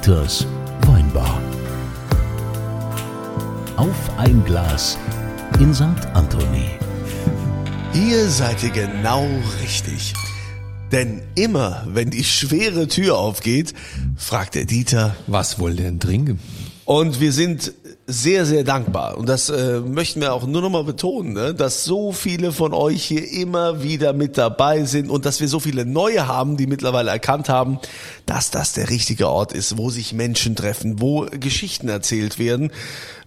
Dieters Weinbar. Auf ein Glas in St. Anthony. Hier seid ihr genau richtig. Denn immer, wenn die schwere Tür aufgeht, fragt der Dieter, Was wollt ihr denn trinken? Und wir sind sehr, sehr dankbar. Und das äh, möchten wir auch nur noch mal betonen, ne? dass so viele von euch hier immer wieder mit dabei sind und dass wir so viele neue haben, die mittlerweile erkannt haben, dass das der richtige Ort ist, wo sich Menschen treffen, wo Geschichten erzählt werden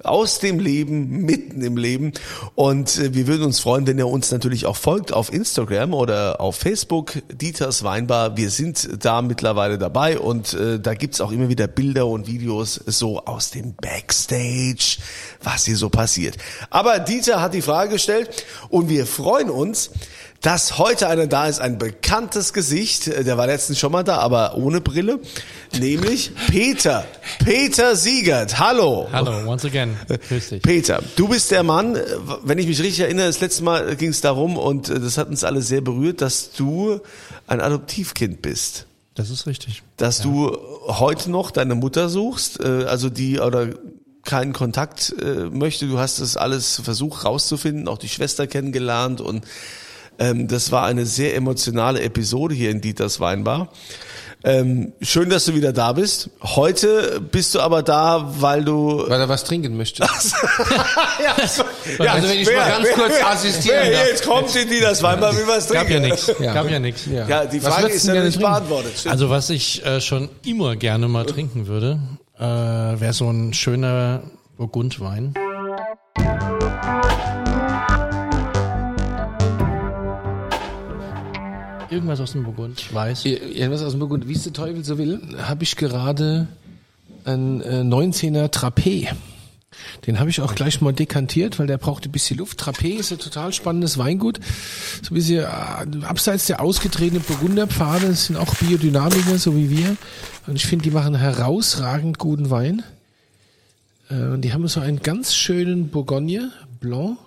aus dem Leben, mitten im Leben. Und äh, wir würden uns freuen, wenn ihr uns natürlich auch folgt auf Instagram oder auf Facebook, Dieters Weinbar. Wir sind da mittlerweile dabei und äh, da gibt's auch immer wieder Bilder und Videos so aus dem Backstage, was hier so passiert. Aber Dieter hat die Frage gestellt und wir freuen uns, dass heute einer da ist, ein bekanntes Gesicht, der war letztens schon mal da, aber ohne Brille, nämlich Peter, Peter Siegert. Hallo. Hallo, once again. Grüß dich. Peter, du bist der Mann, wenn ich mich richtig erinnere, das letzte Mal ging es darum und das hat uns alle sehr berührt, dass du ein Adoptivkind bist. Das ist richtig. Dass du heute noch deine Mutter suchst, äh, also die oder keinen Kontakt äh, möchte. Du hast das alles versucht rauszufinden, auch die Schwester kennengelernt und ähm, das war eine sehr emotionale Episode hier in Dieters Weinbar. Ähm, schön, dass du wieder da bist. Heute bist du aber da, weil du Weil er was trinken möchte. ja, so, Also wenn ich mal ganz kurz assistieren wer darf. jetzt kommt in Dieters Weinbar, will was Gab ja trinken. nichts. Gab ja nichts. Ja, die Was Frage ist ja gerne nicht trinken? beantwortet. Stimmt. Also was ich äh, schon immer gerne mal trinken würde, äh, wäre so ein schöner Burgundwein. Irgendwas aus dem Burgund, ich weiß. Irgendwas aus dem Burgund. Wie es der Teufel so will, habe ich gerade ein äh, 19er Trapé. Den habe ich auch gleich mal dekantiert, weil der braucht ein bisschen Luft. Trapé ist ein total spannendes Weingut. So ein bisschen äh, abseits der ausgetretenen Burgunderpfade. Das sind auch Biodynamiker, so wie wir. Und ich finde, die machen herausragend guten Wein. Äh, und die haben so einen ganz schönen Bourgogne Blanc,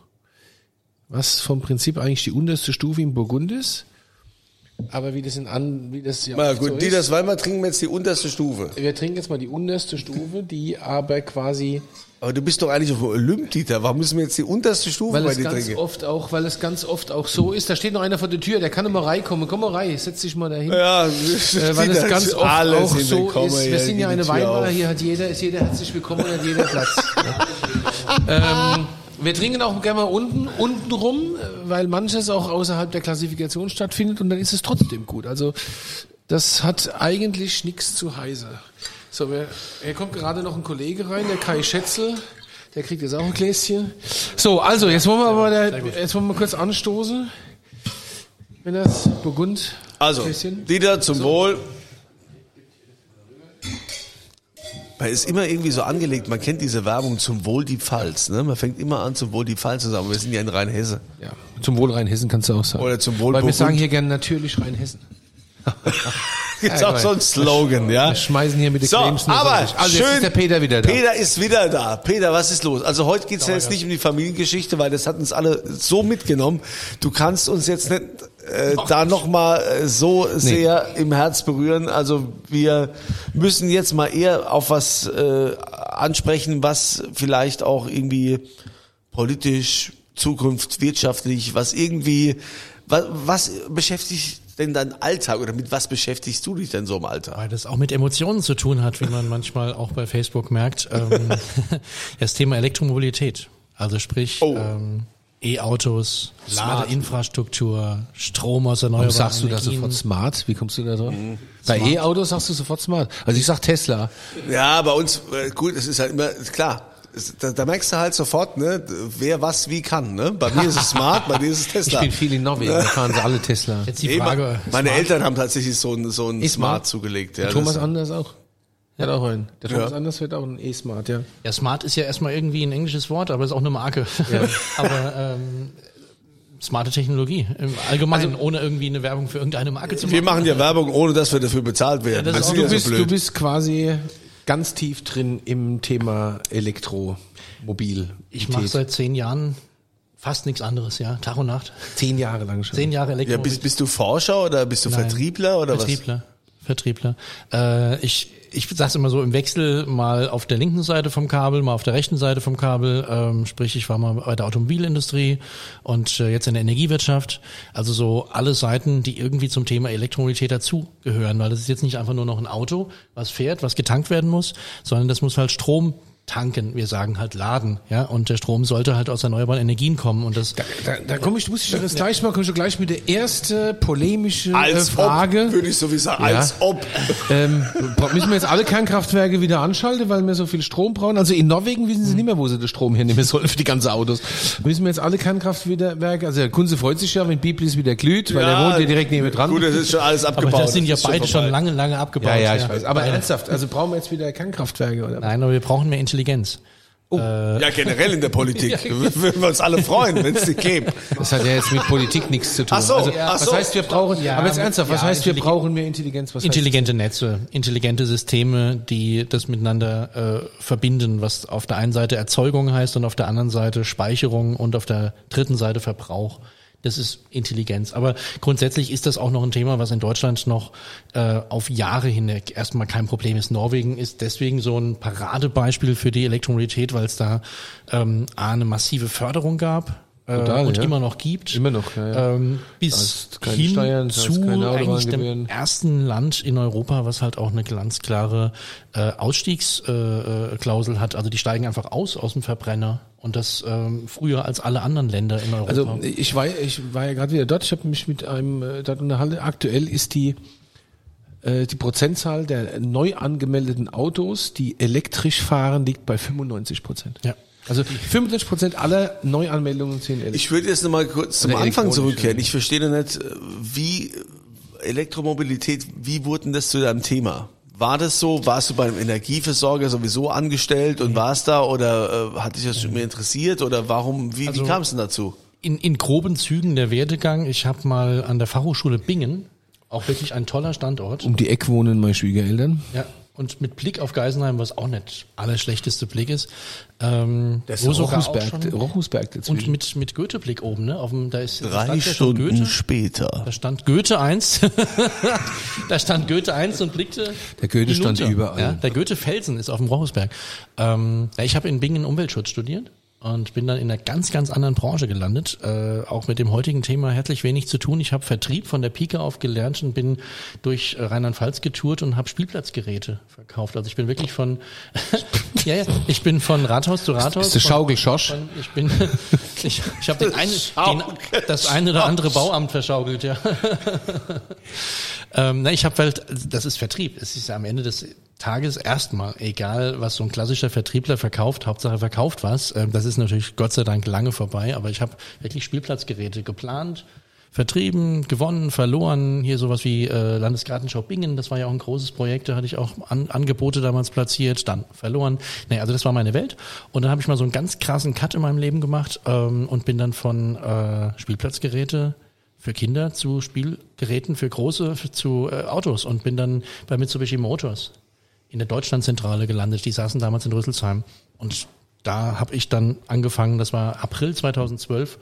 was vom Prinzip eigentlich die unterste Stufe im Burgund ist. Aber wie das in an, wie das ja Na gut, so ist, Dieters Weinbar trinken wir jetzt die unterste Stufe. wir trinken jetzt mal die unterste Stufe, die aber quasi, Aber du bist doch eigentlich auf Olymp, Dieter. Warum müssen wir jetzt die unterste Stufe weil bei dir ganz trinken? oft auch, weil es ganz oft auch so ist, da steht noch einer vor der Tür, der kann mal reinkommen. Komm mal rein, setz dich mal dahin. Ja, Äh, weil es ganz oft alles auch so ist. Wir hier, sind ja eine die Weinbar, auf. hier hat jeder, ist jeder herzlich willkommen und hat jeder Platz. Ähm, wir trinken auch gerne mal unten, unten rum, weil manches auch außerhalb der Klassifikation stattfindet und dann ist es trotzdem gut. Also das hat eigentlich nichts zu heiße. So, wer, hier kommt gerade noch ein Kollege rein, der Kai Schätzel. Der kriegt jetzt auch ein Gläschen. So, also jetzt wollen wir aber der, jetzt wollen wir kurz anstoßen. Wenn das Burgund. Also, Gläschen. Dieter, zum Wohl. Man ist immer irgendwie so angelegt, man kennt diese Werbung zum Wohl die Pfalz. Ne? Man fängt immer an zum Wohl die Pfalz zu sagen, aber wir sind ja in Rheinhesse. Ja, zum Wohl Rheinhessen kannst du auch sagen. Oder zum Wohl Weil wir sagen hier gerne natürlich Rheinhessen. Gibt's auch so ein Slogan, ja? Wir schmeißen hier mit den So, nur aber durch. Also schön, ist der Peter wieder da. Peter ist wieder da. Peter, was ist los? Also heute geht's ja jetzt nicht um die Familiengeschichte, weil das hat uns alle so mitgenommen. Du kannst uns jetzt nicht äh, da nochmal äh, so sehr im Herz berühren. Also wir müssen jetzt mal eher auf was äh, ansprechen, was vielleicht auch irgendwie politisch, Zukunft, wirtschaftlich, was irgendwie, was, was beschäftigt denn dein Alltag oder mit was beschäftigst du dich denn so im Alltag? Weil das auch mit Emotionen zu tun hat, wie man manchmal auch bei Facebook merkt. Ähm, das Thema Elektromobilität. Also sprich Oh. ähm, E-Autos, Smart. Ladeinfrastruktur, Strom aus Warum erneuerbaren sagst du da sofort smart? Wie kommst du da drauf? Bei E-Autos sagst du sofort smart. Also ich sag Tesla. Ja, bei uns, äh, gut, es ist halt immer, klar, da, da merkst du halt sofort, ne, wer was wie kann, ne? Bei mir ist es smart, bei dir ist es Ich Tesla. bin viel in Norwegen, da fahren sie alle Tesla. Jetzt die Nee, Frage. meine Smart- Eltern haben tatsächlich so ein, so ein E-Smart? Smart zugelegt. Ja, Thomas das- Anders auch. Hat auch einen. Der Thomas Ja. Anders wird auch ein E-Smart, ja. Ja, Smart ist ja erstmal irgendwie ein englisches Wort, aber ist auch eine Marke. aber ähm, smarte Technologie im Allgemeinen, ohne irgendwie eine Werbung für irgendeine Marke zu machen. wir machen ja Werbung, ohne dass wir dafür bezahlt werden. Ja, das das ist ja Du so bist, blöd. du bist quasi ganz tief drin im Thema Elektromobil. Ich mache seit zehn Jahren fast nichts anderes, ja. Tag und Nacht. zehn Jahre lang schon. Zehn Jahre ja, Elektromobilität. bist, bist du Forscher oder bist du Nein. Vertriebler oder Vertriebler. Vertriebler. Äh, ich ich sag's immer so im Wechsel mal auf der linken Seite vom Kabel, mal auf der rechten Seite vom Kabel. Ähm, sprich, ich war mal bei der Automobilindustrie und äh, jetzt in der Energiewirtschaft. Also so alle Seiten, die irgendwie zum Thema Elektromobilität dazugehören, weil das ist jetzt nicht einfach nur noch ein Auto, was fährt, was getankt werden muss, sondern das muss halt Strom tanken, wir sagen halt laden, ja, und der Strom sollte halt aus erneuerbaren Energien kommen und das. Da, da, da komme ich, muss ich das gleich mal, komme ich gleich mit der erste polemische Als äh, Frage. ob, würde ich so wie sagen, Ja. als ob. Ähm, müssen wir jetzt alle Kernkraftwerke wieder anschalten, weil wir so viel Strom brauchen? Also in Norwegen wissen sie nicht mehr, wo sie den Strom hernehmen sollen für die ganzen Autos. Müssen wir jetzt alle Kernkraftwerke, also der Kunze freut sich ja, wenn Biblis wieder glüht, weil er wohnt ja direkt neben dran. Gut, das ist schon alles aber abgebaut. das sind ja beide schon lange, lange abgebaut. ja, ja, ich weiß. Aber ernsthaft, also brauchen wir jetzt wieder Kernkraftwerke oder? Nein, aber wir brauchen mehr Intelligenz. Ja, generell in der Politik. Würden wir uns alle freuen, wenn es die gäbe. Das hat ja jetzt mit Politik nichts zu tun. Ach so, also, ach was so. heißt, wir brauchen, Ja, aber jetzt ernsthaft, was ja, heißt, wir brauchen mehr Intelligenz? Was Intelligente Netze, intelligente Systeme, die das miteinander äh, verbinden, was auf der einen Seite Erzeugung heißt und auf der anderen Seite Speicherung und auf der dritten Seite Verbrauch. Das ist Intelligenz. Aber grundsätzlich ist das auch noch ein Thema, was in Deutschland noch äh, auf Jahre hinweg erstmal kein Problem ist. Norwegen ist deswegen so ein Paradebeispiel für die Elektromobilität, weil es da ähm, A, eine massive Förderung gab äh, Total, und ja. immer noch gibt. Immer noch, ja, ja. Ähm, bis hin Steuern, zu eigentlich dem ersten Land in Europa, was halt auch eine ganz klare äh, Ausstiegsklausel äh, Klausel hat. Also die steigen einfach aus aus dem Verbrenner und das ähm, früher als alle anderen Länder in Europa. Also ich war, ich war ja gerade wieder dort, ich habe mich mit einem äh, dort unterhalten. Aktuell ist die äh, die Prozentzahl der neu angemeldeten Autos, die elektrisch fahren, liegt bei 95 Prozent. ja. Also 95 Prozent aller Neuanmeldungen sind elektrisch. Ich würde jetzt nochmal kurz zum Oder Anfang zurückkehren. Ich verstehe noch nicht, wie Elektromobilität, wie wurde denn das zu deinem Thema? War das so? Warst du beim Energieversorger sowieso angestellt und warst da oder äh, hat dich das schon mehr interessiert oder warum, wie, Also- wie kam es denn dazu? In, in groben Zügen der Werdegang. Ich habe mal an der Fachhochschule Bingen, auch wirklich ein toller Standort. um die Eck wohnen meine Schwiegereltern. Ja, und mit Blick auf Geisenheim, was auch nicht allerschlechteste Blick ist. Ähm, sogar auch Rochusberg, Rochusberg dazwischen. Und mit, mit Goethe-Blick oben, ne? Auf dem, da ist, da Drei stand schon Stunden Goethe. später. Da stand Goethe 1. da stand Goethe 1 und blickte. Der Goethe stand hinunter. überall. Ja, der Goethe Felsen ist auf dem Rochusberg. Ähm, ja, ich habe in Bingen Umweltschutz studiert und bin dann in einer ganz, ganz anderen Branche gelandet. Äh, auch mit dem heutigen Thema herzlich wenig zu tun. Ich habe Vertrieb von der Pike auf gelernt und bin durch Rheinland-Pfalz getourt und habe Spielplatzgeräte verkauft. Also ich bin wirklich von ja, ja, ich bin von Rathaus zu Rathaus. Ist der von- Schaukelschorsch? Ich bin ich, ich habe den einen, den, das eine oder andere Bauamt verschaukelt, ja. ähm, na, ich habe halt, das ist Vertrieb. Es ist am Ende des Tages erstmal egal, was so ein klassischer Vertriebler verkauft. Hauptsache verkauft was. Ähm, das ist natürlich Gott sei Dank lange vorbei. Aber ich habe wirklich Spielplatzgeräte geplant. Vertrieben, gewonnen, verloren, hier sowas wie äh, Landesgartenschau Bingen, das war ja auch ein großes Projekt, da hatte ich auch an, Angebote damals platziert, dann verloren. Nee, also das war meine Welt. Und dann habe ich mal so einen ganz krassen Cut in meinem Leben gemacht ähm, und bin dann von äh, Spielplatzgeräte für Kinder zu Spielgeräten für große, für, zu äh, Autos und bin dann bei Mitsubishi Motors in der Deutschlandzentrale gelandet. Die saßen damals in Rüsselsheim. Und da habe ich dann angefangen, das war April 2012,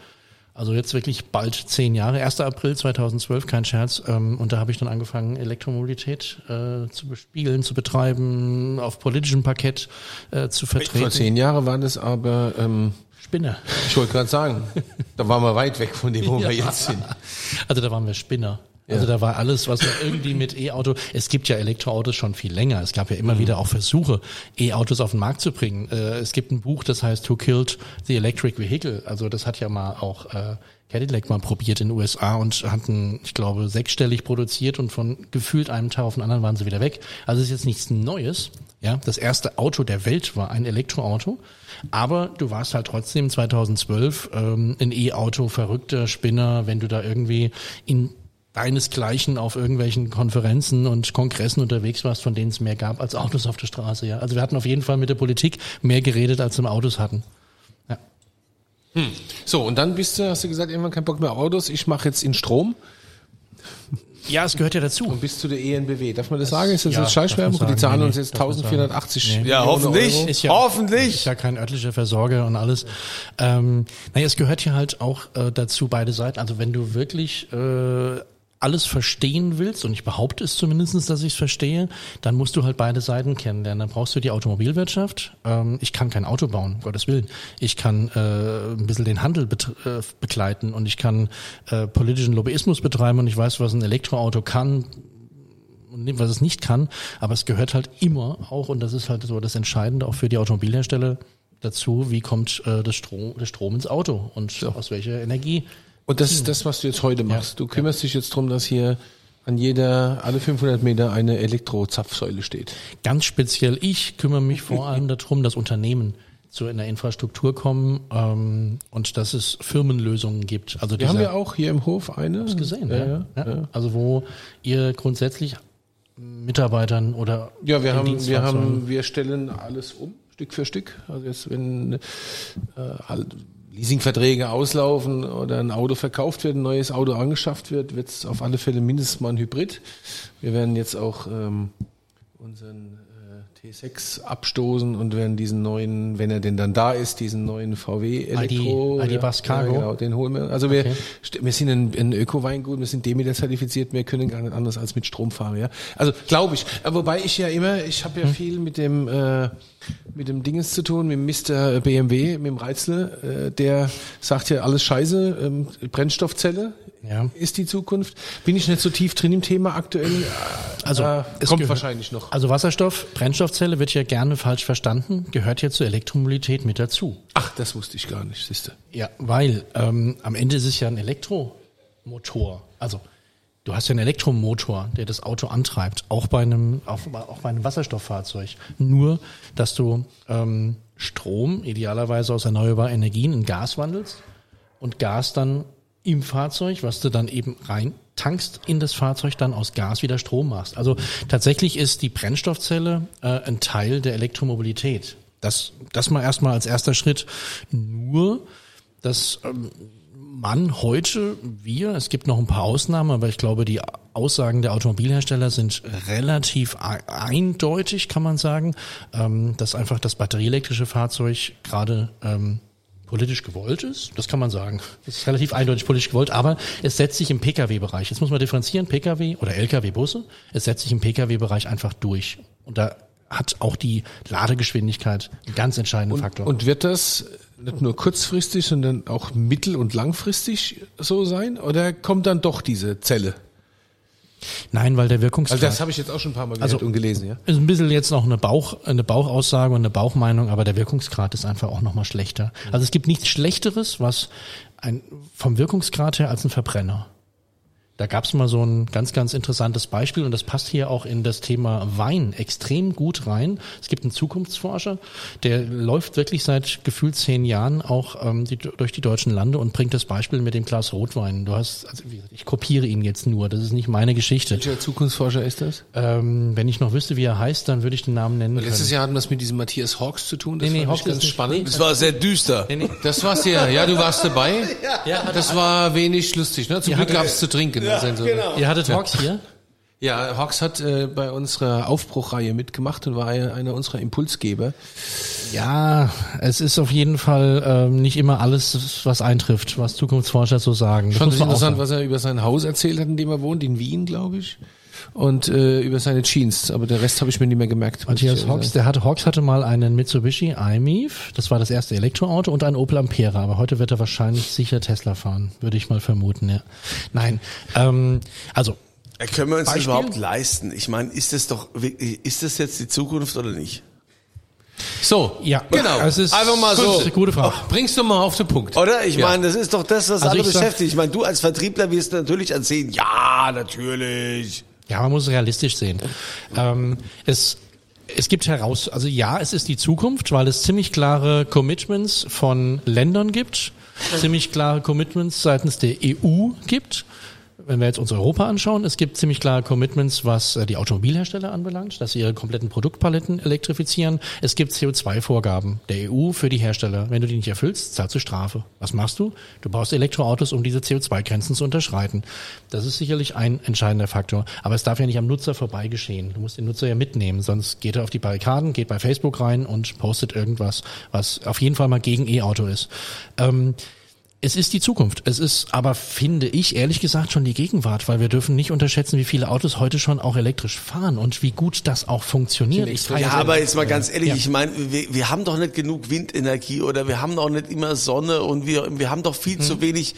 also jetzt wirklich bald zehn Jahre, 1. April 2012, kein Scherz. Ähm, und da habe ich dann angefangen, Elektromobilität äh, zu bespielen, zu betreiben, auf politischem Parkett äh, zu Vor vertreten. zehn Jahren waren das aber, ähm, Spinner. ich wollte gerade sagen, da waren wir weit weg von dem, wo wir jetzt sind. Also da waren wir Spinner. Also da war alles, was irgendwie mit E-Auto, es gibt ja Elektroautos schon viel länger. Es gab ja immer wieder auch Versuche, E-Autos auf den Markt zu bringen. Äh, es gibt ein Buch, das heißt Who Killed the Electric Vehicle? Also das hat ja mal auch äh, Cadillac mal probiert in den USA und hatten, ich glaube, sechsstellig produziert und von gefühlt einem Tag auf den anderen waren sie wieder weg. Also es ist jetzt nichts Neues. Ja, das erste Auto der Welt war ein Elektroauto. Aber du warst halt trotzdem 2012 ähm, ein E-Auto, verrückter Spinner, wenn du da irgendwie in deinesgleichen auf irgendwelchen Konferenzen und Kongressen unterwegs warst, von denen es mehr gab als Autos auf der Straße. Ja, also wir hatten auf jeden Fall mit der Politik mehr geredet, als wir Autos hatten. Ja. So, und dann bist du, hast du gesagt, irgendwann kein Bock mehr Autos, ich mache jetzt in Strom Ja, es gehört ja dazu. und bis zu der ENBW. Darf man das sagen? Ist das Ja, darf man Die zahlen Nee, uns jetzt darf man sagen. 1480 Nee. Ja, hoffentlich. Euro. Ist ja, Hoffentlich. Ist ja kein örtlicher Versorger und alles. Ähm, naja, es gehört ja halt auch äh, dazu beide Seiten. Also wenn du wirklich äh, alles verstehen willst, und ich behaupte es zumindestens, dass ich es verstehe, dann musst du halt beide Seiten kennenlernen. Dann brauchst du die Automobilwirtschaft. Ähm, ich kann kein Auto bauen, um Gottes Willen. Ich kann äh, ein bisschen den Handel äh, begleiten und ich kann äh, politischen Lobbyismus betreiben und ich weiß, was ein Elektroauto kann und was es nicht kann. Aber es gehört halt immer auch, und das ist halt so das Entscheidende auch für die Automobilhersteller dazu, wie kommt äh, das, Strom, das Strom ins Auto und aus welcher Energie Und das ist das, was du jetzt heute machst. Du kümmerst dich jetzt drum, dass hier an jeder, alle 500 Meter eine Elektrozapfsäule steht. Ganz speziell ich kümmere mich vor allem darum, dass Unternehmen zu einer Infrastruktur kommen ähm, und dass es Firmenlösungen gibt. Also Wir haben ja auch hier im Hof eine. gesehen, Ja, ja, ja. ja. Also wo ihr grundsätzlich Mitarbeitern oder Ja, wir haben, wir haben, wir stellen alles um, Stück für Stück. Also jetzt, wenn äh, Leasingverträge auslaufen oder ein Auto verkauft wird, ein neues Auto angeschafft wird, wird es auf alle Fälle mindestens mal ein Hybrid. Wir werden jetzt auch ähm, unseren T6 abstoßen und werden diesen neuen, wenn er denn dann da ist, diesen neuen VW Elektro. ID Bus Cargo. Ja, genau, den holen wir. Also wir, Okay. st- wir sind ein, ein Öko-Weingut, wir sind Demeter zertifiziert, wir können gar nicht anders als mit Strom fahren, ja. Also glaube ich. Äh, Wobei ich ja immer, ich habe ja Hm. viel mit dem äh, mit dem Dingens zu tun, mit Mr. BMW, mit dem Reizle, äh, der sagt ja alles Scheiße, ähm, Brennstoffzelle Ja. ist die Zukunft. Bin ich nicht so tief drin im Thema aktuell. Also, äh, es kommt wahrscheinlich noch. Also Wasserstoff, Brennstoffzelle wird ja gerne falsch verstanden, gehört ja zur Elektromobilität mit dazu. Ach, das wusste ich gar nicht, siehste. Ja, weil ähm, am Ende ist es ja ein Elektromotor. Also du hast ja einen Elektromotor, der das Auto antreibt, auch bei einem, auch, auch bei einem Wasserstofffahrzeug. Nur, dass du ähm, Strom idealerweise aus erneuerbaren Energien in Gas wandelst und Gas dann im Fahrzeug, was du dann eben rein tankst in das Fahrzeug, dann aus Gas wieder Strom machst. Also tatsächlich ist die Brennstoffzelle äh, ein Teil der Elektromobilität. Das, das mal erstmal als erster Schritt. Nur, dass ähm, man heute, wir, es gibt noch ein paar Ausnahmen, aber ich glaube, die Aussagen der Automobilhersteller sind relativ e- eindeutig, kann man sagen, ähm, dass einfach das batterieelektrische Fahrzeug gerade ähm, politisch gewollt ist. Das kann man sagen. Das ist relativ eindeutig politisch gewollt, aber es setzt sich im Pkw-Bereich. Jetzt muss man differenzieren, Pkw oder Lkw-Busse. Es setzt sich im Pkw-Bereich einfach durch. Und da hat auch die Ladegeschwindigkeit einen ganz entscheidenden Faktor. Und wird das nicht nur kurzfristig, sondern auch mittel- und langfristig so sein? Oder kommt dann doch diese Zelle? Nein, weil der Wirkungsgrad. Also das habe ich jetzt auch schon ein paar Mal gehört Also- und gelesen, ja. ist ein bisschen jetzt noch eine Bauch, eine Bauchaussage und eine Bauchmeinung, aber der Wirkungsgrad ist einfach auch nochmal schlechter. Also es gibt nichts Schlechteres, was ein, vom Wirkungsgrad her als ein Verbrenner. Da gab es mal so ein ganz, ganz interessantes Beispiel und das passt hier auch in das Thema Wein extrem gut rein. Es gibt einen Zukunftsforscher, der läuft wirklich seit gefühlt zehn Jahren auch ähm, die, durch die deutschen Lande und bringt das Beispiel mit dem Glas Rotwein. Du hast, also wie gesagt, ich kopiere ihn jetzt nur, das ist nicht meine Geschichte. Welcher Zukunftsforscher ist das? Ähm, wenn ich noch wüsste, wie er heißt, dann würde ich den Namen nennen. Letztes können. Jahr hatten wir es mit diesem Matthias Hawks zu tun. Das Nee, nee, Hawks ganz ist nicht- spannend. Das war sehr düster. Das war's ja. Ja, du warst dabei. Ja, Das war wenig lustig. Ne? Zum Glück gab's zu trinken. Ja, also, Ihr hattet Hawks hier? ja Hawks hat äh, bei unserer Aufbruchreihe mitgemacht und war einer unserer Impulsgeber. Ja, es ist auf jeden Fall ähm, nicht immer alles, was eintrifft, was Zukunftsforscher so sagen. Ich Das fand es interessant, sagen. was er über sein Haus erzählt hat, in dem er wohnt, in Wien, glaube ich. Und äh, über seine Jeans. Aber der Rest habe ich mir nicht mehr gemerkt. Matthias Hawks, der hatte, Hawks hatte mal einen Mitsubishi iMIF, das war das erste Elektroauto und ein Opel Ampera, aber heute wird er wahrscheinlich sicher Tesla fahren, würde ich mal vermuten, ja. Nein, ähm, also Äh, Können wir uns das Beispiel? überhaupt leisten? Ich meine, ist das doch wirklich, ist das jetzt die Zukunft oder nicht? So, ja, genau. Es ist, Einfach mal so. Das ist eine gute Frage. Bringst du mal auf den Punkt. Oder? Ich Ja. meine, das ist doch das, was Also alle ich sag- beschäftigt. Ich meine, du als Vertriebler wirst natürlich erzählen, ja, natürlich. Ja, man muss es realistisch sehen. Ähm, es, es gibt heraus, also ja, es ist die Zukunft, weil es ziemlich klare Commitments von Ländern gibt, ziemlich klare Commitments seitens der EU gibt. Wenn wir jetzt uns Europa anschauen, es gibt ziemlich klare Commitments, was äh, die Automobilhersteller anbelangt, dass sie ihre kompletten Produktpaletten elektrifizieren. Es gibt CO2-Vorgaben der EU für die Hersteller. Wenn du die nicht erfüllst, zahlst du Strafe. Was machst du? Du baust Elektroautos, um diese CO2-Grenzen zu unterschreiten. Das ist sicherlich ein entscheidender Faktor. Aber es darf ja nicht am Nutzer vorbei geschehen. Du musst den Nutzer ja mitnehmen, sonst geht er auf die Barrikaden, geht bei Facebook rein und postet irgendwas, was auf jeden Fall mal gegen E-Auto ist. Ähm, Es ist die Zukunft. Es ist aber, finde ich, ehrlich gesagt schon die Gegenwart, weil wir dürfen nicht unterschätzen, wie viele Autos heute schon auch elektrisch fahren und wie gut das auch funktioniert. Ich Ja, aber jetzt mal ganz ehrlich, ich meine, wir, wir haben doch nicht genug Windenergie oder wir haben auch nicht immer Sonne und wir, wir haben doch viel zu wenig.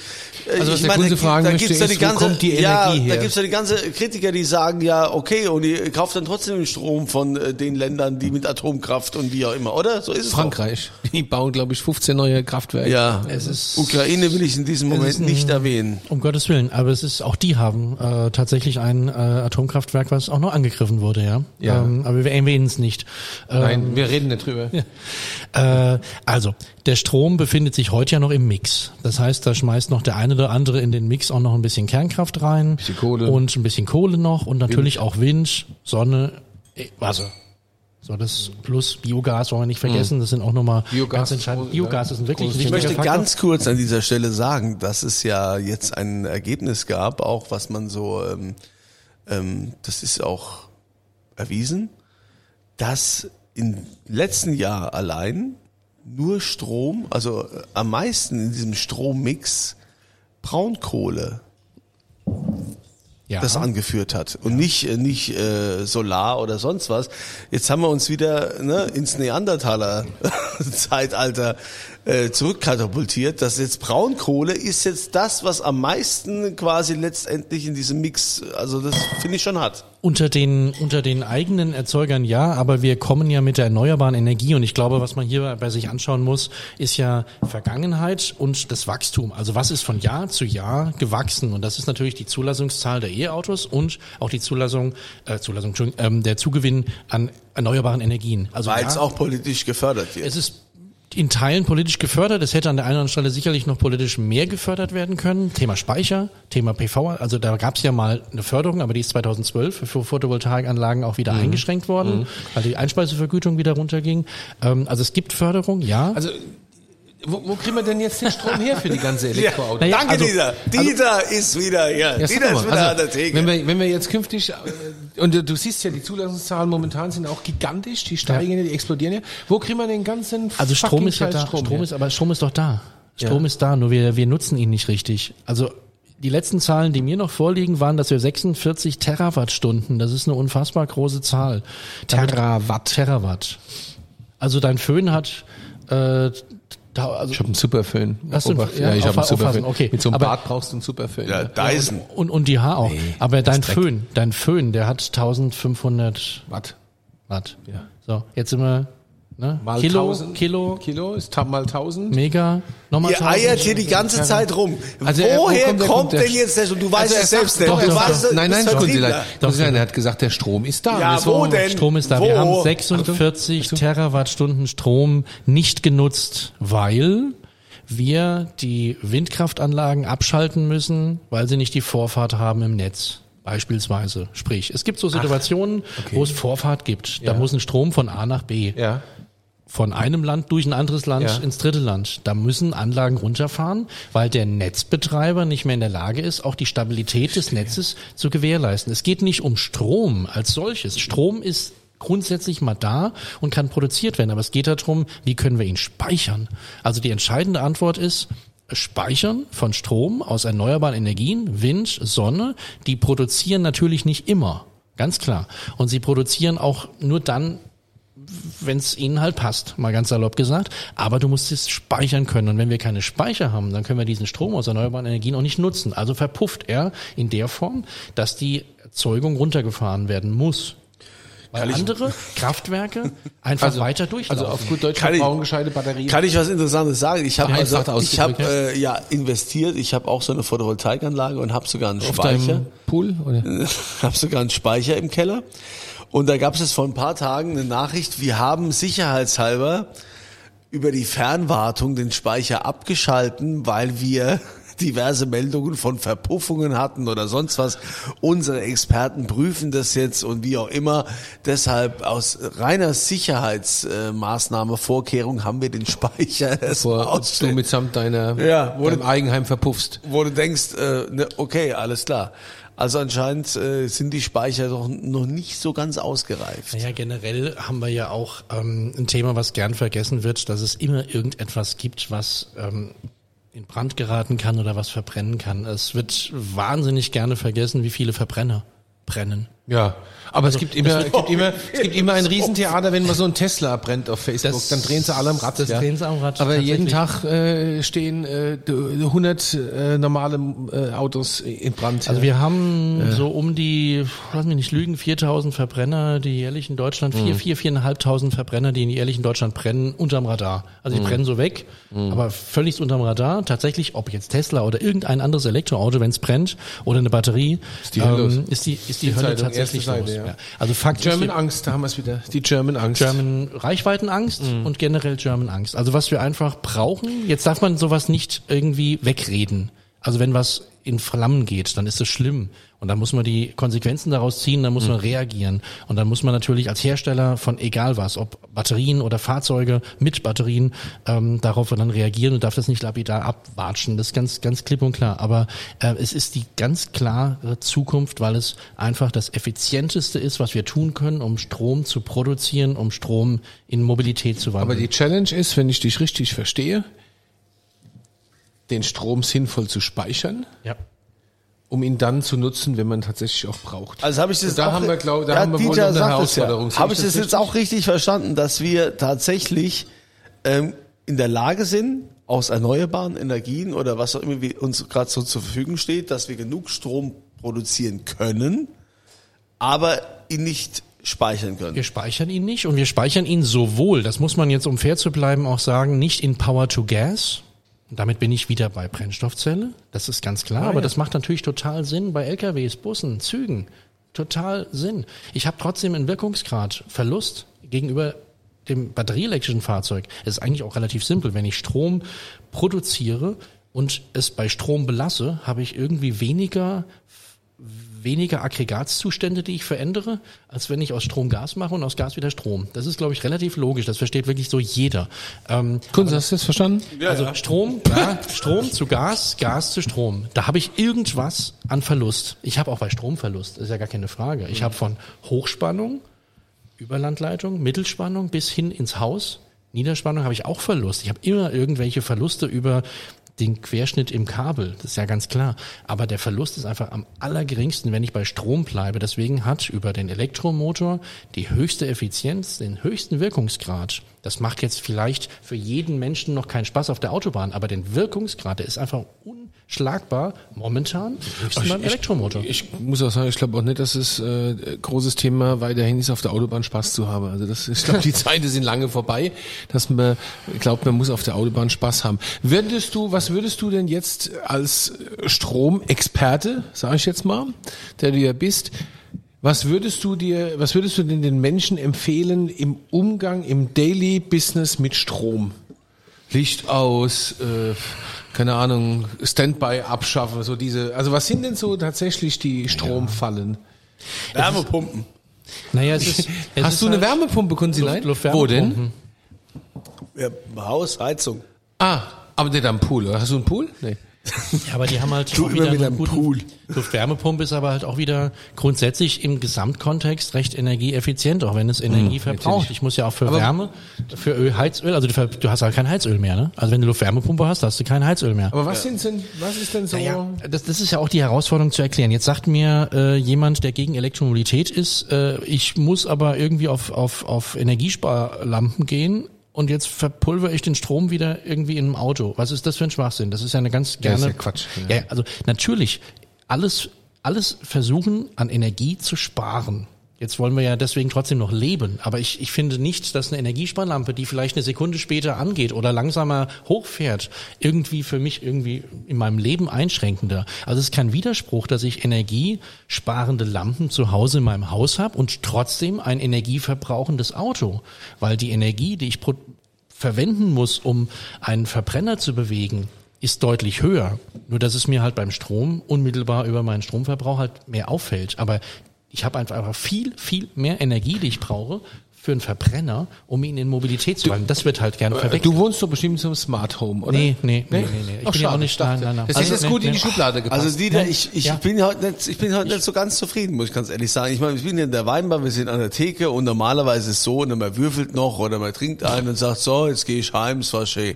äh, Also was ich der meine, da, fragen da möchte, gibt's ja die ist, wo ganze, kommt die ja, Energie da her? gibt's ja die ganze Kritiker, die sagen ja, okay, und ihr kauft dann trotzdem den Strom von äh, den Ländern, die mit Atomkraft und wie auch immer, oder? So ist es Frankreich, die bauen, glaube ich, 15 neue Kraftwerke. Doch. Ja, Es ist- Ukraine will ich in diesem Moment ein- nicht erwähnen. Um Gottes Willen, aber es ist auch die haben äh, tatsächlich ein äh, Atomkraftwerk, was auch noch angegriffen wurde, ja. Ja. Ähm, aber wir erwähnen es nicht. Ähm, Nein, wir reden nicht drüber. Äh, also, der Strom befindet sich heute ja noch im Mix. Das heißt, da schmeißt noch der eine oder andere in den Mix auch noch ein bisschen Kernkraft rein. Bisschen Kohle. Und ein bisschen Kohle noch und natürlich auch Wind, Sonne, Wasser. So, das plus Biogas wollen wir nicht vergessen. Das sind auch nochmal Biogas ganz entscheidend. Biogas ist ein wirklich Ich möchte Faktor. ganz kurz an dieser Stelle sagen, dass es ja jetzt ein Ergebnis gab, auch was man so, ähm, ähm, das ist auch erwiesen, dass im letzten Jahr allein nur Strom, also äh, am meisten in diesem Strommix Braunkohle ja. das angeführt hat und nicht äh, nicht äh, Solar oder sonst was. Jetzt haben wir uns wieder ne, ins Neandertaler Zeitalter äh, zurückkatapultiert. Das jetzt Braunkohle ist jetzt das, was am meisten quasi letztendlich in diesem Mix, also das finde ich schon hat. Unter den, unter den eigenen Erzeugern ja, aber wir kommen ja mit der erneuerbaren Energie und ich glaube, was man hier bei sich anschauen muss, ist ja Vergangenheit und das Wachstum. Also was ist von Jahr zu Jahr gewachsen? Und das ist natürlich die Zulassungszahl der E-Autos und auch die Zulassung, äh, Zulassung, ähm, der Zugewinn an erneuerbaren Energien. Also Weil ja, es auch politisch gefördert wird. es ist in Teilen politisch gefördert. Es hätte an der einen oder anderen Stelle sicherlich noch politisch mehr gefördert werden können. Thema Speicher, Thema PV. Also da gab es ja mal eine Förderung, aber die ist 2012 für Photovoltaikanlagen auch wieder eingeschränkt worden, weil die Einspeisevergütung wieder runterging. Ähm, also es gibt Förderung, ja. Also, wo, wo kriegen wir denn jetzt den Strom her für die ganze Elektroautos? Naja, Danke, also- Dieter. Dieter ist wieder. Ja, sag Dieter ist wieder an also, der Theke. wenn wir, wenn wir jetzt künftig, äh, und du, du siehst ja, die Zulassungszahlen momentan sind auch gigantisch, die steigen ja, die explodieren ja. Wo kriegen wir den ganzen Also Strom ist ja da. Strom, Strom ist, aber Strom ist doch da. Strom Ja. ist da, nur wir, wir nutzen ihn nicht richtig. Also die letzten Zahlen, die mir noch vorliegen, waren, dass wir 46 Terawattstunden, das ist eine unfassbar große Zahl. Terawatt. Terawatt. Also dein Föhn hat äh, da, also Ich habe einen Superföhn. Hast du einen- ja, ja, ich habe einen Superföhn. okay. Mit so einem Aber- Bad brauchst du einen Superföhn. ja, Ja. Dyson. und, und die Haar auch. Aber dein. Föhn, dein Föhn, der hat 1500 Watt. Watt. Ja. So, jetzt sind wir ne? Mal Kilo, 1000. Kilo, Kilo ist mal 1000. Mega, nochmal Ihr 1000. eiert hier die ganze Zeit rum. Also, äh, wo Woher kommt der- kommt, denn jetzt der, du weißt Also es selbst nicht. doch, doch, doch. du Nein, nein. Kunziler, er hat gesagt, der Strom ist da. Ja, wo denn? Strom ist da. Wo? Wir haben 46 Terawattstunden Strom nicht genutzt, weil wir die Windkraftanlagen abschalten müssen, weil sie nicht die Vorfahrt haben im Netz. Beispielsweise. Sprich, es gibt so Situationen, wo es Vorfahrt gibt. Da Ja. muss ein Strom von A nach B. Ja. Von einem Land durch ein anderes Land Ja. ins dritte Land. Da müssen Anlagen runterfahren, weil der Netzbetreiber nicht mehr in der Lage ist, auch die Stabilität des Netzes zu gewährleisten. Es geht nicht um Strom als solches. Strom ist grundsätzlich mal da und kann produziert werden, aber es geht darum, wie können wir ihn speichern. Also die entscheidende Antwort ist, Speichern von Strom aus erneuerbaren Energien, Wind, Sonne, die produzieren natürlich nicht immer, ganz klar. Und sie produzieren auch nur dann, wenn es ihnen halt passt, mal ganz salopp gesagt. Aber du musst es speichern können. Und wenn wir keine Speicher haben, dann können wir diesen Strom aus erneuerbaren Energien auch nicht nutzen. Also verpufft er in der Form, dass die Erzeugung runtergefahren werden muss. Weil andere Kraftwerke einfach weiter durchlaufen. Also auf gut Deutsch Kann gescheite Batterien. Kann ich was Interessantes sagen? Ich habe also, ich habe äh, ja investiert. Ich habe auch so eine Photovoltaikanlage und habe sogar einen auf Speicher. Pool? Oder? habe sogar einen Speicher im Keller. Und da gab es jetzt vor ein paar Tagen eine Nachricht, wir haben sicherheitshalber über die Fernwartung den Speicher abgeschalten, weil wir diverse Meldungen von Verpuffungen hatten oder sonst was. Unsere Experten prüfen das jetzt und wie auch immer. Deshalb aus reiner Sicherheitsmaßnahme, Vorkehrung haben wir den Speicher erstmal Bevor du mitsamt deiner, Ja, wo deinem du- Eigenheim verpuffst. wo du denkst, äh, ne, okay, alles klar. Also anscheinend äh, sind die Speicher doch noch nicht so ganz ausgereift. Naja, generell haben wir ja auch ähm, ein Thema, was gern vergessen wird, dass es immer irgendetwas gibt, was ähm, in Brand geraten kann oder was verbrennen kann. Es wird wahnsinnig gerne vergessen, wie viele Verbrenner brennen. Ja, aber es gibt immer, es gibt immer, es gibt immer ein Riesentheater, wenn man so ein Tesla brennt auf Facebook, Das- dann drehen sie alle am Rad. das drehen sie am Rad, Aber jeden tatsächlich. Tag äh, stehen äh, 100 äh, normale äh, Autos in Brand. Also wir haben so um die, lass mich nicht lügen, 4000 Verbrenner, die jährlich in Deutschland, vier, vier, viereinhalbtausend Verbrenner, die jährlich in Deutschland brennen, unterm Radar. Also die brennen so weg, aber völlig unterm Radar. Tatsächlich, ob jetzt Tesla oder irgendein anderes Elektroauto, wenn es brennt, oder eine Batterie, die Hölle los. ist die, ist die, Die Hölle Zeitung, tatsächlich erste los. Seite, ja. Ja. Also Fakt German Angst, da haben wir es wieder. Die German Angst. German Reichweitenangst und generell German Angst. Also was wir einfach brauchen, jetzt darf man sowas nicht irgendwie wegreden. Also wenn was in Flammen geht, dann ist das schlimm. Und dann muss man die Konsequenzen daraus ziehen, dann muss man reagieren. Und dann muss man natürlich als Hersteller von egal was, ob Batterien oder Fahrzeuge mit Batterien, ähm, darauf dann reagieren und darf das nicht lapidar abwatschen. Das ist ganz, ganz klipp und klar. Aber äh, es ist die ganz klare Zukunft, weil es einfach das effizienteste ist, was wir tun können, um Strom zu produzieren, um Strom in Mobilität zu wandeln. Aber die Challenge ist, wenn ich dich richtig verstehe, den Strom sinnvoll zu speichern, ja. um ihn dann zu nutzen, wenn man tatsächlich auch braucht. Also habe ich das Und da auch, haben wir, glaub- da ja, haben wir wohl Dieter noch eine Herausforderung. Ja. Habe ich ich das das jetzt auch richtig verstanden, dass wir tatsächlich ähm, in der Lage sind, aus erneuerbaren Energien oder was auch immer wie uns gerade so zur Verfügung steht, dass wir genug Strom produzieren können, aber ihn nicht speichern können. Wir speichern ihn nicht und wir speichern ihn sowohl, das muss man jetzt, um fair zu bleiben, auch sagen, nicht in Power to Gas. Damit bin ich wieder bei Brennstoffzelle. Das ist ganz klar. aber das macht natürlich total Sinn bei LKWs, Bussen, Zügen. Total Sinn. Ich habe trotzdem einen Wirkungsgrad Verlust gegenüber dem batterieelektrischen Fahrzeug. Es ist eigentlich auch relativ simpel. Wenn ich Strom produziere und es bei Strom belasse, habe ich irgendwie weniger weniger Aggregatzustände, die ich verändere, als wenn ich aus Strom Gas mache und aus Gas wieder Strom. Das ist, glaube ich, relativ logisch. Das versteht wirklich so jeder. Ähm, Kunz, hast du das verstanden? also Strom, ja, Strom zu Gas, Gas zu Strom. Da habe ich irgendwas an Verlust. Ich habe auch bei Stromverlust, ist ja gar keine Frage. Ich habe von Hochspannung, Überlandleitung, Mittelspannung bis hin ins Haus, Niederspannung habe ich auch Verlust. Ich habe immer irgendwelche Verluste über den Querschnitt im Kabel, das ist ja ganz klar. Aber der Verlust ist einfach am allergeringsten, wenn ich bei Strom bleibe. Deswegen hat über den Elektromotor die höchste Effizienz, den höchsten Wirkungsgrad. Das macht jetzt vielleicht für jeden Menschen noch keinen Spaß auf der Autobahn, aber den Wirkungsgrad, der ist einfach unschlagbar momentan höchstens beim Elektromotor. Ich muss auch sagen, ich glaube auch nicht, dass es äh, großes Thema weiterhin ist, auf der Autobahn Spaß zu haben. Also das, ich glaube, die Zeiten sind lange vorbei, dass man glaubt, man muss auf der Autobahn Spaß haben. Würdest du, was würdest du denn jetzt als Stromexperte, sage ich jetzt mal, der du ja bist, was würdest du dir, was würdest du denn den Menschen empfehlen im Umgang, im Daily Business mit Strom? Licht aus, äh, keine Ahnung, Standby abschaffen, so diese. Also was sind denn so tatsächlich die Stromfallen? Wärmepumpen. Naja, es ist, es Hast ist du eine halt- Wärmepumpe, Kunzilein? Luft- Wo denn? Ja, Haus, Heizung. Ah, aber nicht am Pool. oder? Hast du einen Pool? Nee. Ja, aber die haben halt Du auch immer wieder mit einen einem guten Pool. Luftwärmepumpe ist aber halt auch wieder grundsätzlich im Gesamtkontext recht energieeffizient, auch wenn es Energie verbraucht. natürlich. Ich muss ja auch für Aber- Wärme, für Öl, Heizöl, also du, du hast halt kein Heizöl mehr, ne? Also wenn du Luftwärmepumpe hast, hast du kein Heizöl mehr. Aber was sind denn, was ist denn so? Ja, das, das ist ja auch die Herausforderung zu erklären. Jetzt sagt mir äh, jemand, der gegen Elektromobilität ist, äh, ich muss aber irgendwie auf, auf, auf Energiesparlampen gehen und jetzt verpulver ich den Strom wieder irgendwie in einem Auto. Was ist das für ein Schwachsinn? Das ist ja eine ganz gerne. ist ja Quatsch, ja. Ja, also natürlich alles alles versuchen an Energie zu sparen. Jetzt wollen wir ja deswegen trotzdem noch leben, aber ich, ich finde nicht, dass eine Energiesparlampe, die vielleicht eine Sekunde später angeht oder langsamer hochfährt, irgendwie für mich irgendwie in meinem Leben einschränkender. Also es ist kein Widerspruch, dass ich energiesparende Lampen zu Hause in meinem Haus habe und trotzdem ein energieverbrauchendes Auto, weil die Energie, die ich verwenden muss, um einen Verbrenner zu bewegen, ist deutlich höher. Nur dass es mir halt beim Strom unmittelbar über meinen Stromverbrauch halt mehr auffällt. Aber ich habe einfach viel, viel mehr Energie, die ich brauche für einen Verbrenner, um ihn in Mobilität zu wandeln. Das wird halt gerne verwechselt. Du wohnst doch bestimmt einem Smart Home, oder? Nee, nee, nee, nee, nee. Ich Ach, bin ja auch nicht, ich dachte, nein, nein. Das Also, ist jetzt nee, gut in die nee. Schublade gepasst. Also Dieter, ich, ich Ja. bin heute nicht, ich bin heute nicht so ganz zufrieden, muss ich ganz ehrlich sagen. Ich meine, ich bin in der Weinbar, wir sind an der Theke und normalerweise ist es so, und man würfelt noch oder man trinkt einen und sagt, so, jetzt gehe ich heim, es war schön.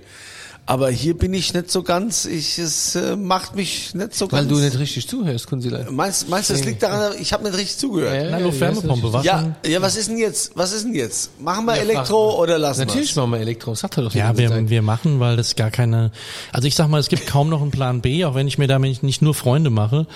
Aber hier bin ich nicht so ganz, ich, es äh, macht mich nicht so Weil ganz. du nicht richtig zuhörst, Kunzilein. Meinst, meinst du, das liegt daran, ich habe nicht richtig zugehört? Ja, Na, nur Wärmepumpe, was? Ja, ja, was ist denn jetzt? Was ist denn jetzt? Machen wir Ja, Elektro oder lassen Natürlich wir's? machen wir Elektro. Sagt er doch Ja, wir, Zeit. wir machen, weil das gar keine, also ich sag mal, es gibt kaum noch einen Plan B, auch wenn ich mir damit nicht nur Freunde mache,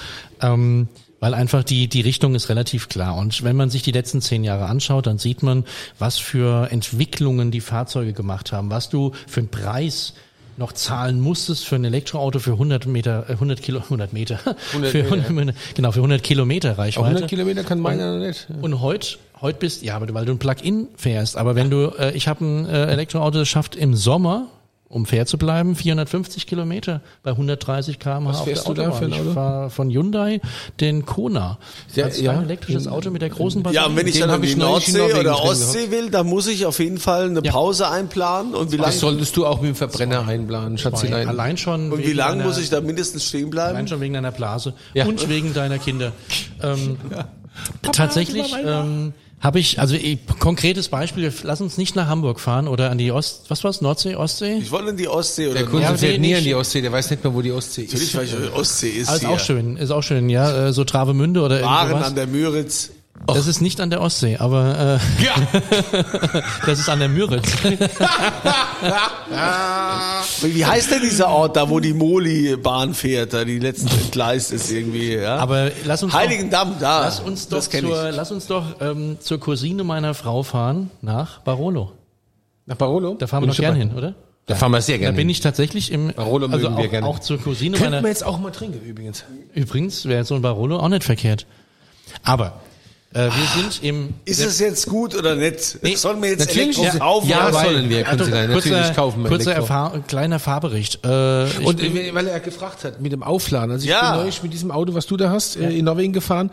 ähm, weil einfach die, die Richtung ist relativ klar. Und wenn man sich die letzten zehn Jahre anschaut, dann sieht man, was für Entwicklungen die Fahrzeuge gemacht haben, was du für einen Preis noch zahlen musstest für ein Elektroauto für 100 Meter, äh, 100 Kilo, 100 Meter, 100 für Meter. 100, genau, für 100 Kilometer Reichweite. 100 Kilometer kann meiner noch nicht. Und heute heute bist ja, weil du ein Plug-in fährst. Aber wenn du, äh, ich habe ein äh, Elektroauto, das schafft im Sommer, um fair zu bleiben, 450 Kilometer bei 130 km/h Was auf fährst der du da Autobahn. für ein Ich Auto? fahr von Hyundai den Kona. Ja, als ja. rein elektrisches Auto mit der großen Batterie. Ja, und wenn ich dann an die Nordsee oder Ostsee will, dann muss ich auf jeden Fall eine Ja. Pause einplanen. Und wie Das lange solltest du auch mit dem Verbrenner einplanen, Schatzilein. Allein schon. und wie wegen lang deiner- muss ich da mindestens stehen bleiben? Allein schon wegen deiner Blase Ja. und wegen deiner Kinder. Ähm, tatsächlich ähm, habe ich, also eh, konkretes Beispiel, lass uns nicht nach Hamburg fahren oder an die Ost, was war's, Nordsee, Ostsee? Ich wollte in die Ostsee oder Der Kunde Ja, fährt nee, nie nicht- an die Ostsee, der weiß nicht mehr, wo die Ostsee ist. Natürlich, weil ich Ostsee ist Ah, ist auch schön, ist auch schön, ja, äh, so Travemünde oder Waren irgendwas. an der Müritz. Das ist nicht an der Ostsee, aber äh, das ist an der Müritz. Wie heißt denn dieser Ort da, wo die Moli-Bahn fährt, da die letzte Gleis ist irgendwie, ja? Aber lass uns Heiligendamm, da. doch, lass uns doch zur, ich. lass uns doch ähm, zur Cousine meiner Frau fahren nach Barolo. Nach Barolo? Da fahren wir doch gern hin, oder? Da fahren wir sehr Da gerne bin ich tatsächlich im Barolo also mögen wir auch, gerne. auch zur Cousine Könnten wir jetzt auch mal trinken, übrigens. übrigens wäre so ein Barolo auch nicht verkehrt. Aber äh, wir sind im Ist es jetzt gut oder nicht? Nee, Sollen wir jetzt natürlich, Elektro ja. kaufen? Ja, weil- sollen wir, also, Kunzilein, natürlich kaufen kurzer. Erfahr kleiner Fahrbericht. Äh, Und bin- weil er gefragt hat, mit dem Aufladen. Also ich Ja. bin neulich mit diesem Auto, was du da hast, äh, in Norwegen gefahren.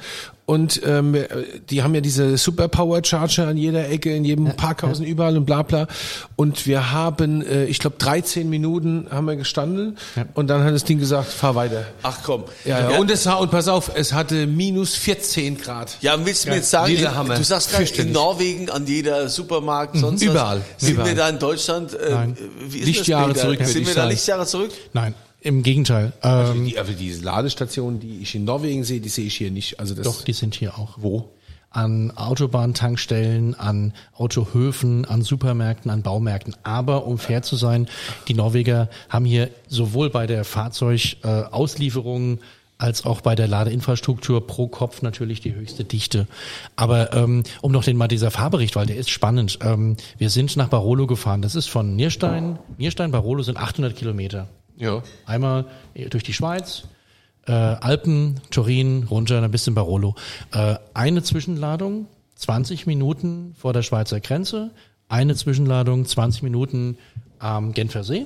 Und ähm, äh, die haben ja diese Superpower Charger an jeder Ecke, in jedem Parkhaus und überall und bla bla. Und wir haben, äh, ich glaube, 13 Minuten haben wir gestanden und dann hat das Ding gesagt, fahr weiter. Ach komm. Ja, ja. ja. Und es war, und pass auf, es hatte minus 14 Grad. Ja, willst du mir jetzt sagen, Dieser in, Hammer. du sagst gerade in. Norwegen an jeder Supermarkt, sonst Überall. was. Sind Überall. wir da in Deutschland, äh, Nein. wie ist Lichtjahre das, zurück, Sind wir da. Lichtjahre zurück? nein, im Gegenteil. Ähm, Die, aber diese Ladestationen, die ich in Norwegen sehe, die sehe ich hier nicht. Also das doch, die sind hier auch. wo? an Autobahntankstellen, an Autohöfen, an Supermärkten, an Baumärkten. Aber um fair zu sein, die Norweger haben hier sowohl bei der Fahrzeugauslieferung als auch bei der Ladeinfrastruktur pro Kopf natürlich die höchste Dichte. Aber ähm, um noch den mal dieser Fahrbericht, weil der ist spannend. Ähm, wir sind nach Barolo gefahren. Das ist von Nierstein. Nierstein, Barolo sind 800 Kilometer. Ja. Einmal durch die Schweiz, äh, Alpen, Turin, runter, dann bis in Barolo. Äh, eine Zwischenladung, 20 Minuten vor der Schweizer Grenze, eine Zwischenladung, 20 Minuten am Genfer See.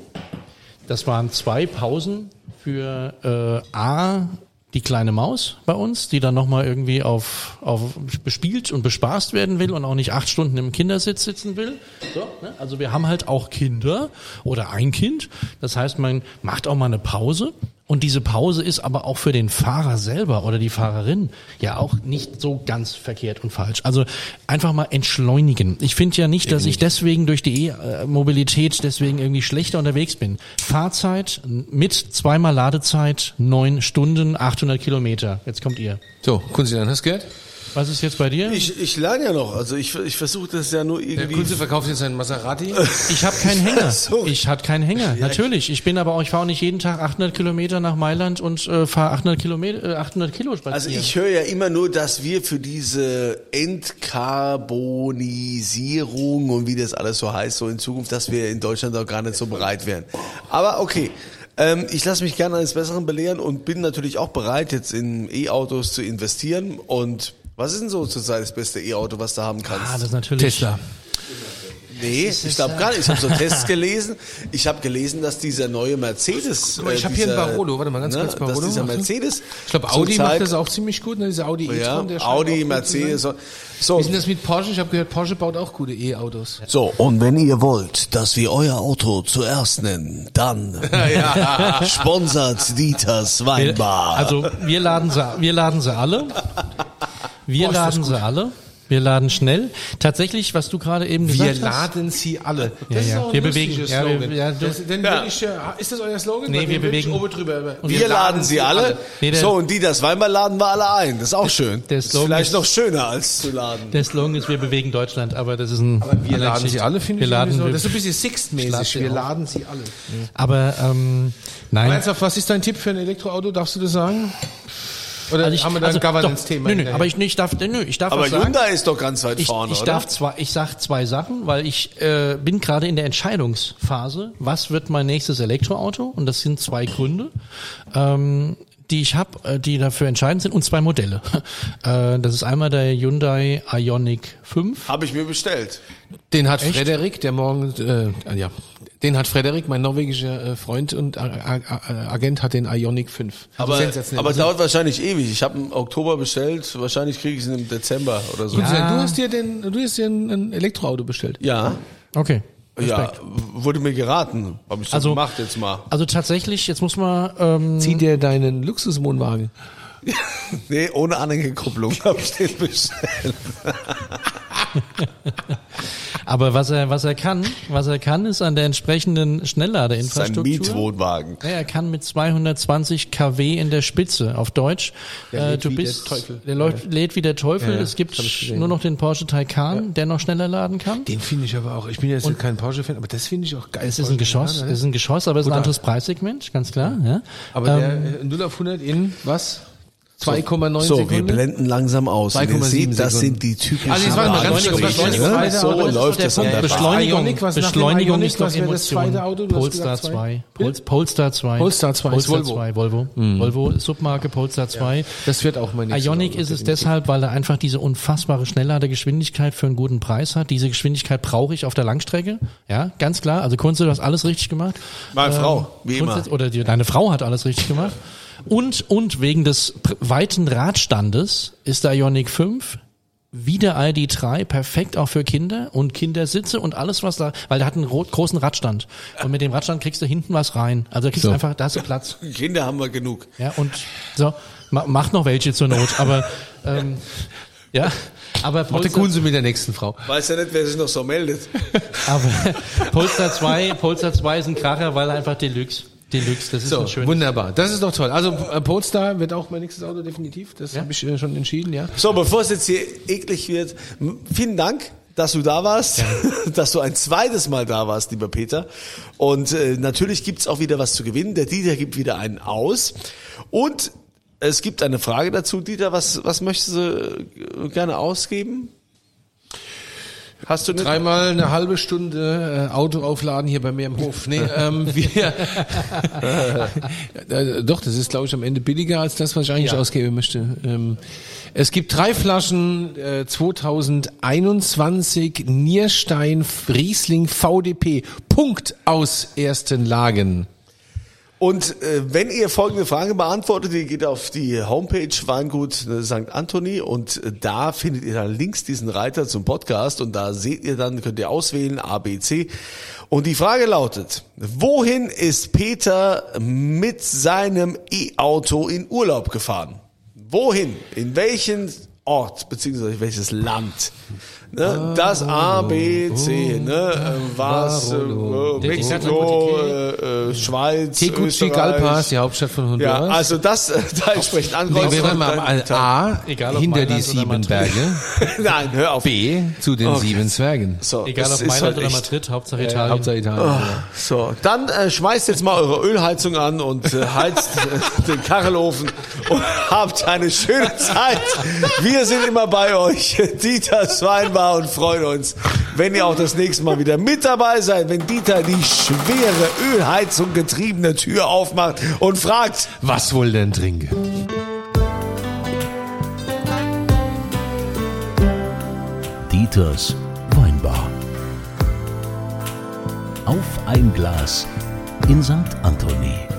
Das waren zwei Pausen für äh, A, die kleine Maus bei uns, die dann nochmal irgendwie auf, auf bespielt und bespaßt werden will und auch nicht acht Stunden im Kindersitz sitzen will. So, ne? Also wir haben halt auch Kinder oder ein Kind. Das heißt, man macht auch mal eine Pause. Und diese Pause ist aber auch für den Fahrer selber oder die Fahrerin ja auch nicht so ganz verkehrt und falsch. Also einfach mal entschleunigen. Ich finde ja nicht, dass ich deswegen durch die E-Mobilität deswegen irgendwie schlechter unterwegs bin. Fahrzeit mit zweimal Ladezeit, neun Stunden, 800 Kilometer. Jetzt kommt ihr. So, Kunzilein, hast du gehört? Was ist jetzt bei dir? Ich, Ich, ich lerne ja noch. Also ich, ich versuche das ja nur Der irgendwie. Kunze verkauft jetzt einen Maserati. habe keinen Hänger. Sorry. Ich hatte keinen Hänger. Natürlich. Ich bin aber auch, ich fahre auch nicht jeden Tag 800 Kilometer nach Mailand und äh, fahre 800 Kilometer, äh, 800 Kilo spazieren. Also ich höre ja immer nur, dass wir für diese Entkarbonisierung und wie das alles so heißt, so in Zukunft, dass wir in Deutschland auch gar nicht so bereit wären. Aber okay. Ähm, ich lasse mich gerne eines Besseren belehren und bin natürlich auch bereit, jetzt in E-Autos zu investieren. Und was ist denn so zurzeit das beste E-Auto, was du haben kannst? ah, das ist natürlich. Tesla. Nee, ich glaube gar nicht. Ich habe so Tests gelesen. Ich habe gelesen, dass dieser neue Mercedes. Guck mal, ich äh, hab hier einen Barolo. Warte mal, ganz kurz, Barolo. Dass dieser. Mercedes. Ich glaube, Audi macht das auch ziemlich gut, ne? Dieser Audi Ja, e-tron. der Audi, Mercedes. So. Wie ist denn das mit Porsche? Ich habe gehört, Porsche baut auch gute E-Autos. So, und wenn ihr wollt, dass wir euer Auto zuerst nennen, dann sponsert Dieters Weinbar. Also wir laden sie, wir laden sie alle. Wir Boah, ist das laden sie alle. Wir laden schnell. Tatsächlich, was du gerade eben Wir gesagt hast. laden sie alle. Ja, ja. auch ein Wir bewegen- ja, wir- Slogan. ja, du- das, den Ja. ich, äh, ist das euer Slogan? Nee, Weil wir bewegen- oben drüber. Wir, laden sie alle. Nee, der- so, und die das Weinbar laden wir alle ein. Das ist auch schön. der das ist vielleicht ist- noch schöner als zu laden. Der Slogan ist, wir bewegen Deutschland, aber das ist ein. Wir laden Geschichte. sie alle, finde wir ich. laden, so. wir, Das ist ein bisschen Sixt-mäßig. Schlag Wir laden sie alle. aber ähm, nein. Ernsthaft, was ist dein Tipp für ein Elektroauto? Darfst du das sagen? Oder Also ich- haben wir da also ein Governance-Thema? Nö, nö, aber ich, nee, ich darf, nö, ich darf Aber was sagen. Hyundai ist doch ganz weit Ich, vorne, ich oder? darf zwei, ich sag zwei Sachen, weil ich äh, bin gerade in der Entscheidungsphase. Was wird mein nächstes Elektroauto? Und das sind zwei Gründe, ähm, die ich habe, äh, die dafür entscheidend sind, und zwei Modelle. Äh, das ist einmal der Hyundai Ioniq 5. Habe ich mir bestellt. Den hat Frederik, der morgen, äh, ja, den hat Frederik, mein norwegischer äh, Freund und Agent, hat den Ionic 5. Aber, Sensationell. aber Also, dauert wahrscheinlich ewig. Ich habe im Oktober bestellt. Wahrscheinlich kriege ich es im Dezember oder so. gut, Du hast dir den, du hast dir ein, Elektroauto bestellt. Ja. Okay. Ja, wurde mir geraten. Habe ich so Also- gemacht jetzt mal. Also tatsächlich, jetzt muss man ähm, Zieh dir deinen Luxuswohnwagen. Nee, ohne Anhängekupplung habe ich den bestellt. Aber was er, was er kann, was er kann, ist an der entsprechenden Das ist ein Schnellladeinfrastruktur. Mietwohnwagen. Ja, er kann mit 220 kW in der Spitze auf Deutsch. Der äh, lädt du wie der bist, Teufel. der läuft, lädt wie der Teufel. Ja, ja, es gibt nur noch den Porsche Taycan, der noch schneller laden kann. Den finde ich aber auch, ich bin jetzt kein Porsche-Fan, aber das finde ich auch geil. Es ist ein Geschoss, es ist ein Geschoss, aber es ist ein anderes Preissegment, ganz klar. Ja. Aber Ähm, der äh, 0 auf 100 in was? 2,9 So, wir Sekunden? blenden langsam aus. Und ihr 2,7 seht, das sind die typischen Also jetzt warte mal ganz kurz, ne? So läuft das an der. Beschleunigung, Ioniq, was Beschleunigung ist doch das Emotion. Auto? Polestar gesagt, 2. zwei. Pol Polestar 2. Polestar 2 ist Polestar Volvo. 2, Volvo. Volvo ist Submarke Polestar 2. Das wird auch mein nächstes Ionic ist es deshalb, weil er einfach diese unfassbare Schnellladegeschwindigkeit für einen guten Preis hat. Diese Geschwindigkeit brauche ich auf der Langstrecke. Ja, ganz klar. Also Kunze, du hast alles richtig gemacht. Meine Frau, wie immer. Oder deine Frau hat alles richtig gemacht. Und, und wegen des weiten Radstandes ist der Ionic 5 wie der ID3 perfekt auch für Kinder und Kindersitze und alles was da, weil der hat einen ro- großen Radstand. Und mit dem Radstand kriegst du hinten was rein. Also da kriegst du einfach, da hast du Platz. Kinder haben wir genug. Ja, und so, ma, macht noch welche zur Not, aber ähm, ja, aber der Polestar, Kunze mit der nächsten Frau. Weiß ja nicht, wer sich noch so meldet. aber Polestar 2, Polestar 2 ist ein Kracher, weil er einfach Deluxe, Deluxe, das ist So, ein schönes. wunderbar. Das ist doch toll. Also äh, Polestar wird auch mein nächstes Auto definitiv. Das habe ich äh, schon entschieden, ja. So, bevor es jetzt hier eklig wird, vielen Dank, dass du da warst, dass du ein zweites Mal da warst, lieber Peter. Und äh, natürlich gibt's auch wieder was zu gewinnen. Der Dieter gibt wieder einen aus. Und es gibt eine Frage dazu. Dieter, was, was möchtest du äh, gerne ausgeben? Hast du? Dreimal eine halbe Stunde äh, Auto aufladen hier bei mir im Hof. Nee, ähm, wir, äh, doch, das ist, glaube ich, am Ende billiger als das, was ich eigentlich ausgeben möchte. Ähm, es gibt drei Flaschen äh, 2021 Nierstein Riesling VDP. Punkt aus ersten Lagen. Und äh, wenn ihr folgende Frage beantwortet, ihr geht auf die Homepage Weingut äh, St. Anthony und äh, da findet ihr dann links diesen Reiter zum Podcast und da seht ihr dann, könnt ihr auswählen A, B, C. Und die Frage lautet, wohin ist Peter mit seinem E-Auto in Urlaub gefahren? Wohin? In welchen Ort beziehungsweise welches Land? Ne? Das A, B, C, ne? Äh, Was? Äh, Mexiko, äh, äh, Schweiz, Tegucigalpa ist die Hauptstadt von Ja, Honduras. also das äh, da entsprechend Nee, ankreuzen. wir werden mal A, Egal ob hinter die sieben. Berge. Nein, hör auf. B, zu den Okay. sieben Zwergen. So, Egal ob ist Mailand halt oder Madrid, Hauptsache Äh, Italien. Hauptsache Italien. ja. So, dann äh, schmeißt jetzt mal eure Ölheizung an und äh, heizt den Kachelofen und habt eine schöne Zeit. Wir sind immer bei euch, Dieter Und freuen uns, wenn ihr auch das nächste Mal wieder mit dabei seid, wenn Dieter die schwere Ölheizung getriebene Tür aufmacht und fragt, Was wohl denn trinken? Dieters Weinbar. Auf ein Glas in St. Anthony.